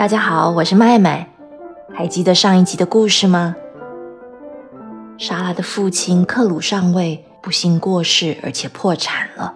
大家好，我是麦麦。还记得上一集的故事吗？莎拉的父亲克鲁上尉不幸过世，而且破产了。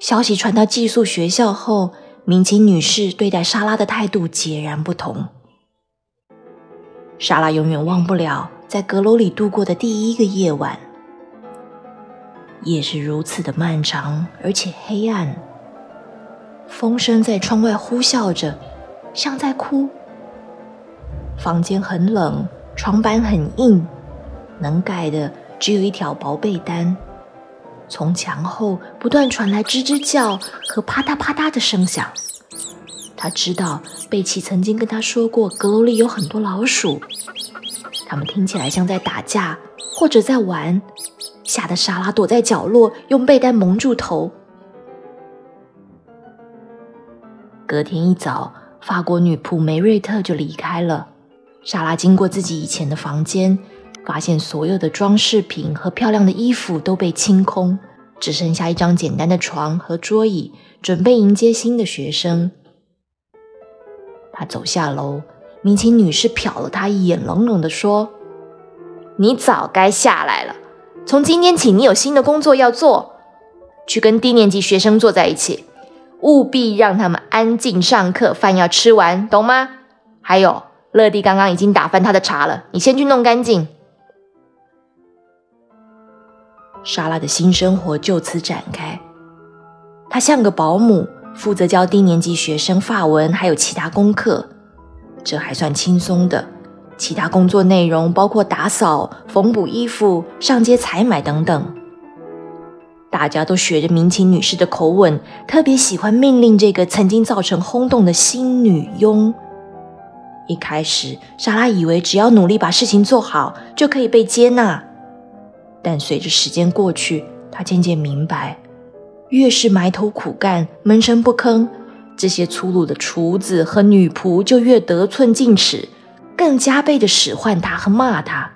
消息传到寄宿学校后，明琴女士对待莎拉的态度截然不同。莎拉永远忘不了在阁楼里度过的第一个夜晚。夜是如此的漫长，而且黑暗。风声在窗外呼啸着，像在哭。房间很冷，床板很硬，能盖的只有一条薄被单。从墙后不断传来吱吱叫和啪嗒啪嗒的声响。他知道贝奇曾经跟他说过，阁楼里有很多老鼠，他们听起来像在打架或者在玩，吓得莎拉躲在角落，用被单蒙住头。隔天一早，法国女仆梅瑞特就离开了。莎拉经过自己以前的房间。发现所有的装饰品和漂亮的衣服都被清空，只剩下一张简单的床和桌椅，准备迎接新的学生。他走下楼，明琴女士瞟了他一眼，冷冷地说：“你早该下来了。从今天起，你有新的工作要做，去跟低年级学生坐在一起，务必让他们安静上课，饭要吃完，懂吗？还有，乐蒂刚刚已经打翻他的茶了，你先去弄干净。”莎拉的新生活就此展开。她像个保姆，负责教低年级学生法文，还有其他功课。这还算轻松的。其他工作内容包括打扫、缝补衣服、上街采买等等。大家都学着民勤女士的口吻，特别喜欢命令这个曾经造成轰动的新女佣。一开始，莎拉以为只要努力把事情做好，就可以被接纳。但随着时间过去，他渐渐明白，越是埋头苦干、闷声不吭，这些粗鲁的厨子和女仆就越得寸进尺，更加倍的使唤他和骂他。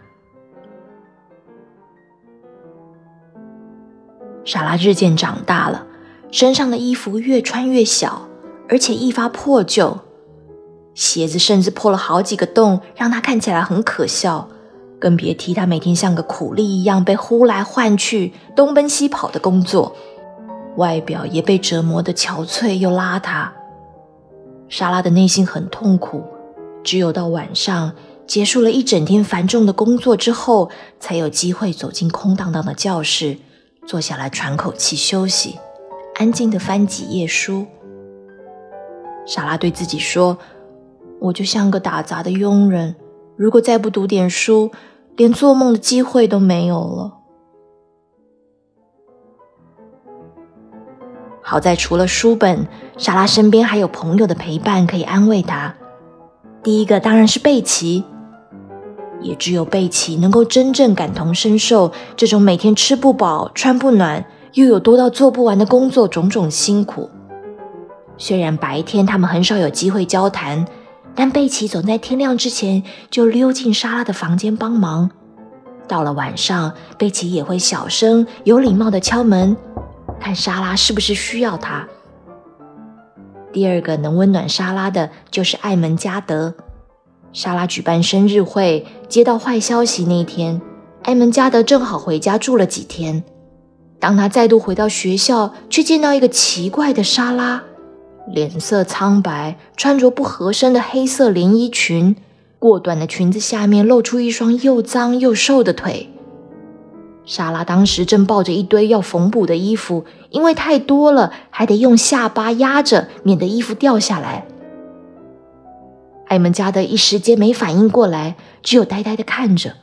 莎拉日渐长大了，身上的衣服越穿越小，而且愈发破旧，鞋子甚至破了好几个洞，让她看起来很可笑。更别提她每天像个苦力一样被呼来唤去、东奔西跑的工作，外表也被折磨得憔悴又邋遢。莎拉的内心很痛苦，只有到晚上结束了一整天繁重的工作之后，才有机会走进空荡荡的教室，坐下来喘口气休息，安静的翻几页书。莎拉对自己说：“我就像个打杂的佣人，如果再不读点书。”连做梦的机会都没有了。好在除了书本，莎拉身边还有朋友的陪伴可以安慰她。第一个当然是贝奇，也只有贝奇能够真正感同身受这种每天吃不饱、穿不暖，又有多到做不完的工作种种辛苦。虽然白天他们很少有机会交谈。但贝奇总在天亮之前就溜进莎拉的房间帮忙。到了晚上，贝奇也会小声、有礼貌的敲门，看莎拉是不是需要他。第二个能温暖莎拉的就是艾门加德。莎拉举办生日会，接到坏消息那天，埃门加德正好回家住了几天。当他再度回到学校，却见到一个奇怪的莎拉。脸色苍白，穿着不合身的黑色连衣裙，过短的裙子下面露出一双又脏又瘦的腿。莎拉当时正抱着一堆要缝补的衣服，因为太多了，还得用下巴压着，免得衣服掉下来。艾门加德一时间没反应过来，只有呆呆的看着。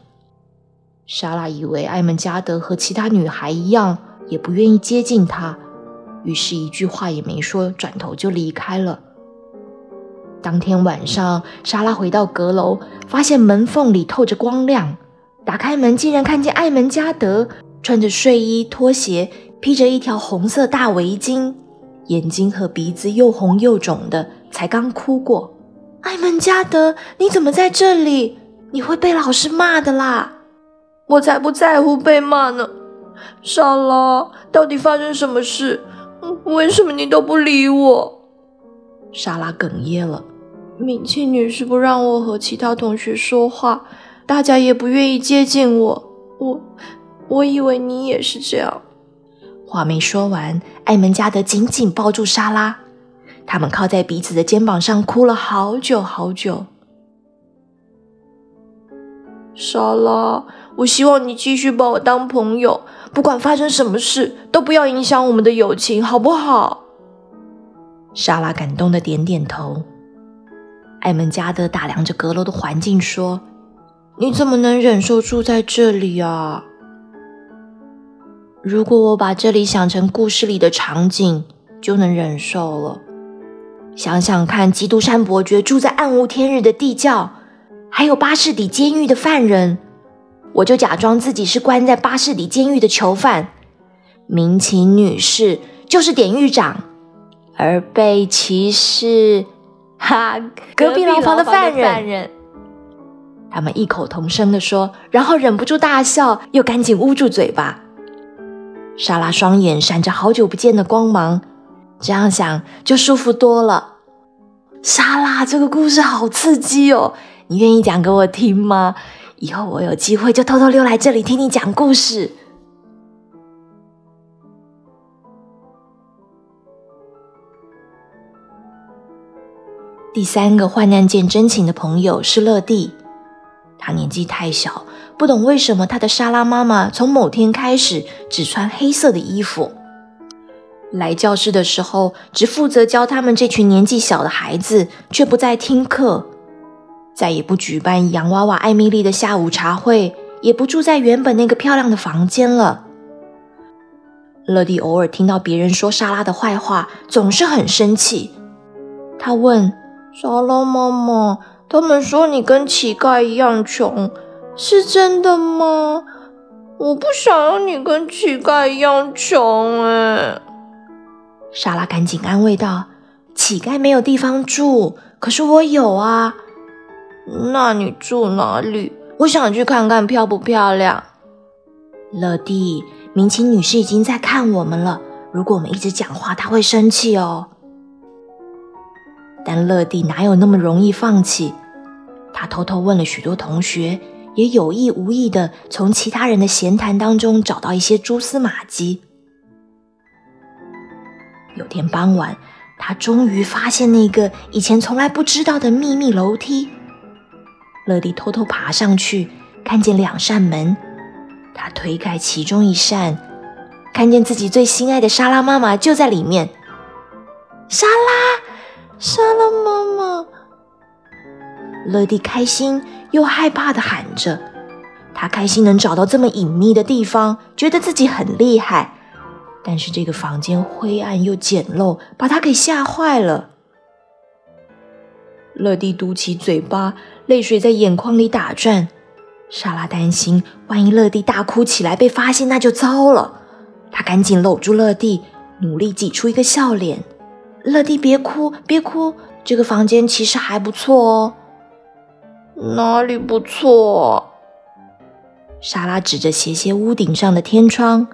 莎拉以为艾门加德和其他女孩一样，也不愿意接近她。于是，一句话也没说，转头就离开了。当天晚上，莎拉回到阁楼，发现门缝里透着光亮。打开门，竟然看见艾门加德穿着睡衣、拖鞋，披着一条红色大围巾，眼睛和鼻子又红又肿的，才刚哭过。艾门加德，你怎么在这里？你会被老师骂的啦！我才不在乎被骂呢。莎拉，到底发生什么事？为什么你都不理我？莎拉哽咽了，敏庆女士不让我和其他同学说话，大家也不愿意接近我。我我以为你也是这样。话没说完，艾门加德紧紧抱住莎拉，他们靠在彼此的肩膀上哭了好久好久。莎拉，我希望你继续把我当朋友，不管发生什么事，都不要影响我们的友情，好不好？莎拉感动的点点头。艾门加德打量着阁楼的环境，说：“你怎么能忍受住在这里啊？如果我把这里想成故事里的场景，就能忍受了。想想看，基督山伯爵住在暗无天日的地窖。”还有巴士底监狱的犯人，我就假装自己是关在巴士底监狱的囚犯。民勤女士就是典狱长，而贝奇是哈隔壁牢房的犯人。他们异口同声地说，然后忍不住大笑，又赶紧捂住嘴巴。莎拉双眼闪着好久不见的光芒，这样想就舒服多了。莎拉，这个故事好刺激哦！你愿意讲给我听吗？以后我有机会就偷偷溜来这里听你讲故事。第三个患难见真情的朋友是乐蒂，他年纪太小，不懂为什么他的莎拉妈妈从某天开始只穿黑色的衣服，来教室的时候只负责教他们这群年纪小的孩子，却不再听课。再也不举办洋娃娃艾米丽的下午茶会，也不住在原本那个漂亮的房间了。乐蒂偶尔听到别人说莎拉的坏话，总是很生气。他问莎拉妈妈：“他们说你跟乞丐一样穷，是真的吗？”我不想要你跟乞丐一样穷哎。莎拉赶紧安慰道：“乞丐没有地方住，可是我有啊。”那你住哪里？我想去看看漂不漂亮。乐蒂，明琴女士已经在看我们了。如果我们一直讲话，她会生气哦。但乐蒂哪有那么容易放弃？她偷偷问了许多同学，也有意无意的从其他人的闲谈当中找到一些蛛丝马迹。有天傍晚，他终于发现那个以前从来不知道的秘密楼梯。乐蒂偷偷爬上去，看见两扇门。他推开其中一扇，看见自己最心爱的莎拉妈妈就在里面。莎拉，莎拉妈妈！乐蒂开心又害怕的喊着。他开心能找到这么隐秘的地方，觉得自己很厉害。但是这个房间灰暗又简陋，把他给吓坏了。乐蒂嘟起嘴巴。泪水在眼眶里打转，莎拉担心，万一乐蒂大哭起来被发现，那就糟了。她赶紧搂住乐蒂，努力挤出一个笑脸。乐蒂，别哭，别哭，这个房间其实还不错哦。哪里不错？莎拉指着斜斜屋顶上的天窗，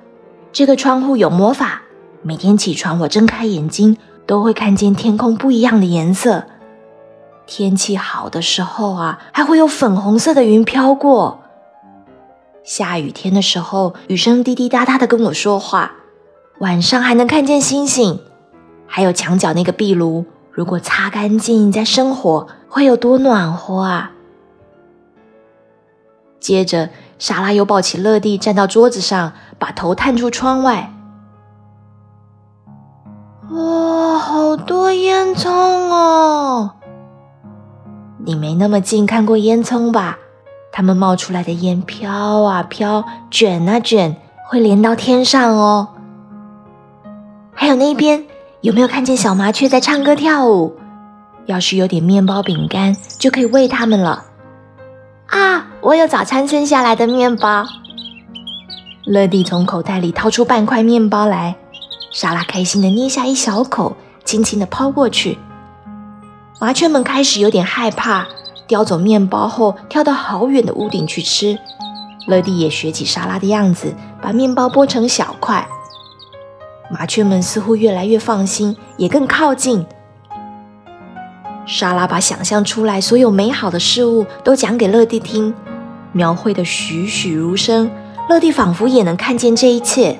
这个窗户有魔法，每天起床我睁开眼睛，都会看见天空不一样的颜色。天气好的时候啊，还会有粉红色的云飘过。下雨天的时候，雨声滴滴答答的跟我说话。晚上还能看见星星，还有墙角那个壁炉，如果擦干净再生火，会有多暖和啊！接着，莎拉又抱起乐蒂，站到桌子上，把头探出窗外。哇，好多烟囱哦！你没那么近看过烟囱吧？它们冒出来的烟飘啊飘，卷啊卷，会连到天上哦。还有那边有没有看见小麻雀在唱歌跳舞？要是有点面包饼干，就可以喂它们了。啊，我有早餐剩下来的面包。乐蒂从口袋里掏出半块面包来，莎拉开心的捏下一小口，轻轻的抛过去。麻雀们开始有点害怕，叼走面包后跳到好远的屋顶去吃。乐蒂也学起莎拉的样子，把面包剥成小块。麻雀们似乎越来越放心，也更靠近。莎拉把想象出来所有美好的事物都讲给乐蒂听，描绘的栩栩如生。乐蒂仿佛也能看见这一切。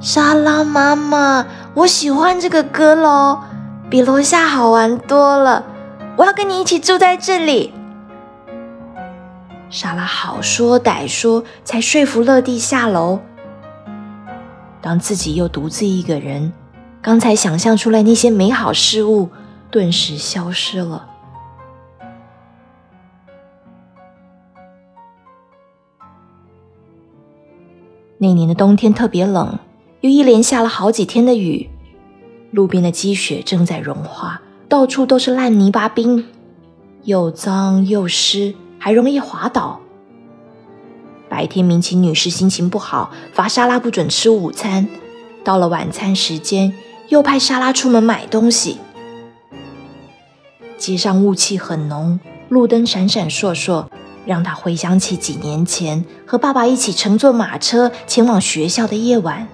莎拉妈妈，我喜欢这个阁楼，比楼下好玩多了。我要跟你一起住在这里。莎拉好说歹说，才说服乐蒂下楼。当自己又独自一个人，刚才想象出来那些美好事物。顿时消失了。那年的冬天特别冷，又一连下了好几天的雨，路边的积雪正在融化，到处都是烂泥巴冰，又脏又湿，还容易滑倒。白天，明琴女士心情不好，罚莎拉不准吃午餐。到了晚餐时间，又派莎拉出门买东西。街上雾气很浓，路灯闪闪烁烁，让他回想起几年前和爸爸一起乘坐马车前往学校的夜晚。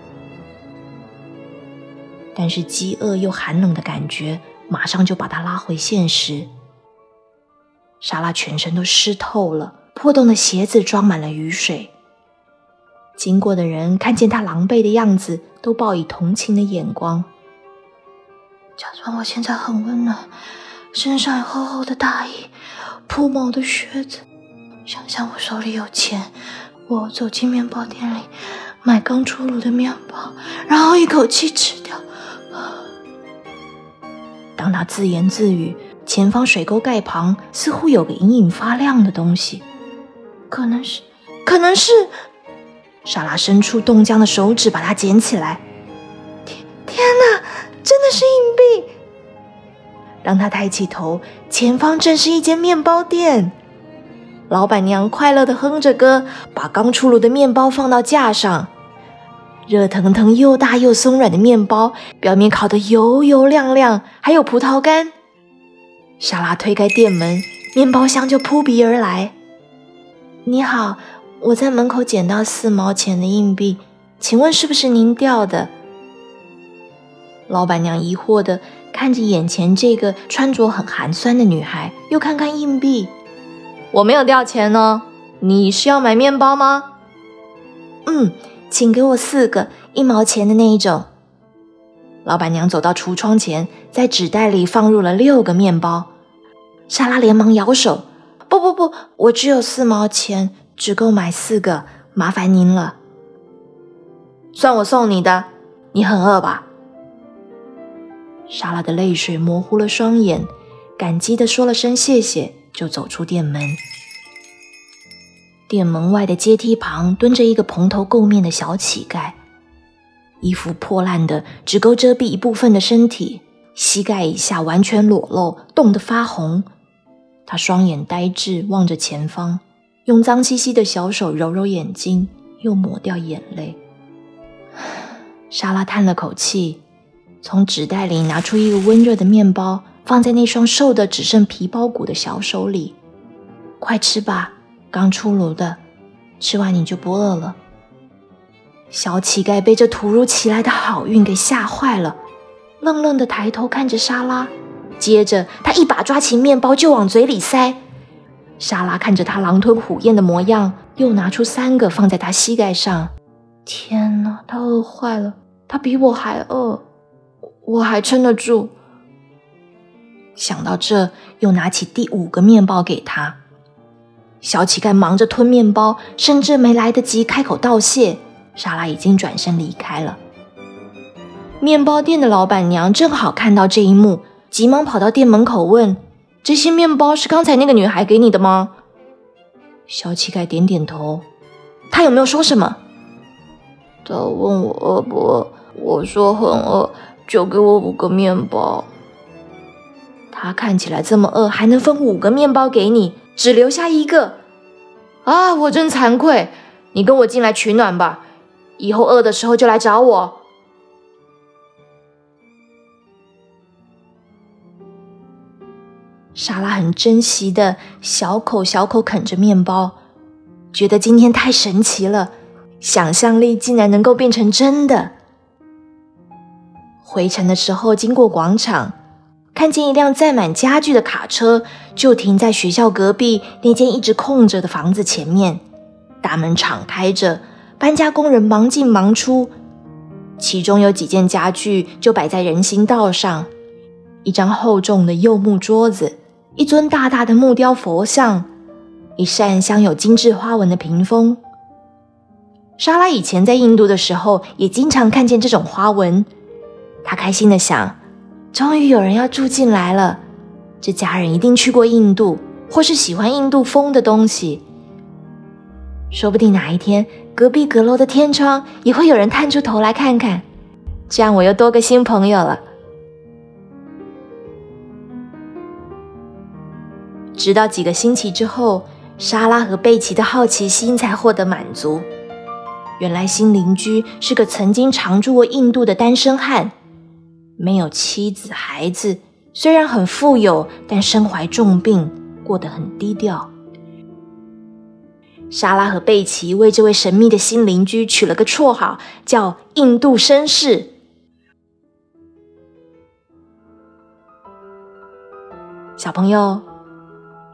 但是饥饿又寒冷的感觉马上就把他拉回现实。莎拉全身都湿透了，破洞的鞋子装满了雨水。经过的人看见他狼狈的样子，都报以同情的眼光。假装我现在很温暖。身上有厚厚的大衣，铺毛的靴子。想象我手里有钱，我走进面包店里买刚出炉的面包，然后一口气吃掉。当他自言自语，前方水沟盖旁似乎有个隐隐发亮的东西，可能是，可能是。莎拉伸出冻僵的手指把它捡起来。天，天哪，真的是硬币！当他抬起头，前方正是一间面包店。老板娘快乐地哼着歌，把刚出炉的面包放到架上。热腾腾、又大又松软的面包，表面烤得油油亮亮，还有葡萄干。莎拉推开店门，面包香就扑鼻而来。你好，我在门口捡到四毛钱的硬币，请问是不是您掉的？老板娘疑惑的。看着眼前这个穿着很寒酸的女孩，又看看硬币，我没有掉钱呢。你是要买面包吗？嗯，请给我四个一毛钱的那一种。老板娘走到橱窗前，在纸袋里放入了六个面包。莎拉连忙摇手：“不不不，我只有四毛钱，只够买四个，麻烦您了。算我送你的。你很饿吧？”莎拉的泪水模糊了双眼，感激的说了声谢谢，就走出店门。店门外的阶梯旁蹲着一个蓬头垢面的小乞丐，衣服破烂的只够遮蔽一部分的身体，膝盖以下完全裸露，冻得发红。他双眼呆滞，望着前方，用脏兮兮的小手揉揉眼睛，又抹掉眼泪。莎拉叹了口气。从纸袋里拿出一个温热的面包，放在那双瘦的只剩皮包骨的小手里。快吃吧，刚出炉的，吃完你就不饿了。小乞丐被这突如其来的好运给吓坏了，愣愣的抬头看着莎拉，接着他一把抓起面包就往嘴里塞。莎拉看着他狼吞虎咽的模样，又拿出三个放在他膝盖上。天哪，他饿坏了，他比我还饿。我还撑得住。想到这，又拿起第五个面包给他。小乞丐忙着吞面包，甚至没来得及开口道谢，莎拉已经转身离开了。面包店的老板娘正好看到这一幕，急忙跑到店门口问：“这些面包是刚才那个女孩给你的吗？”小乞丐点点头。他有没有说什么？他问我饿不饿，我说很饿。就给我五个面包。他看起来这么饿，还能分五个面包给你，只留下一个。啊，我真惭愧。你跟我进来取暖吧，以后饿的时候就来找我。莎拉很珍惜的小口小口啃着面包，觉得今天太神奇了，想象力竟然能够变成真的。回程的时候，经过广场，看见一辆载满家具的卡车，就停在学校隔壁那间一直空着的房子前面。大门敞开着，搬家工人忙进忙出。其中有几件家具就摆在人行道上，一张厚重的柚木桌子，一尊大大的木雕佛像，一扇镶有精致花纹的屏风。莎拉以前在印度的时候，也经常看见这种花纹。她开心的想。终于有人要住进来了，这家人一定去过印度，或是喜欢印度风的东西。说不定哪一天隔壁阁楼的天窗也会有人探出头来看看，这样我又多个新朋友了。直到几个星期之后，莎拉和贝奇的好奇心才获得满足。原来新邻居是个曾经常住过印度的单身汉。没有妻子孩子，虽然很富有，但身怀重病，过得很低调。莎拉和贝奇为这位神秘的新邻居取了个绰号，叫“印度绅士”。小朋友，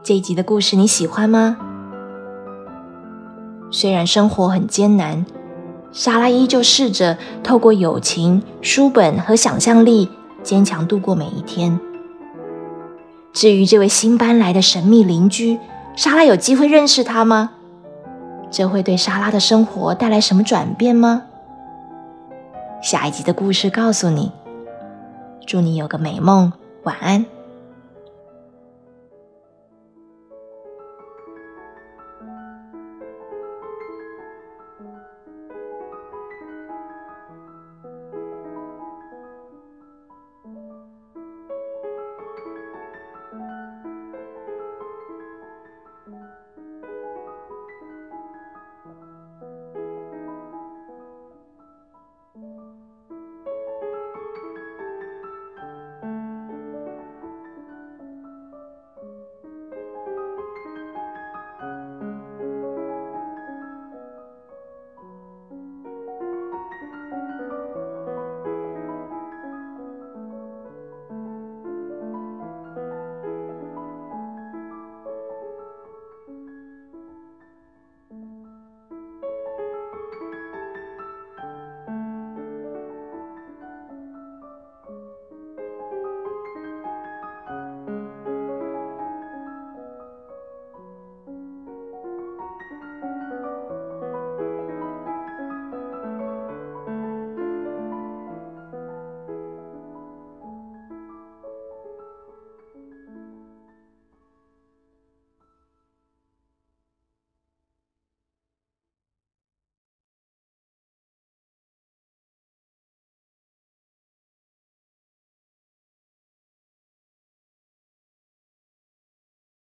这一集的故事你喜欢吗？虽然生活很艰难。莎拉依旧试着透过友情、书本和想象力，坚强度过每一天。至于这位新搬来的神秘邻居，莎拉有机会认识他吗？这会对莎拉的生活带来什么转变吗？下一集的故事告诉你。祝你有个美梦，晚安。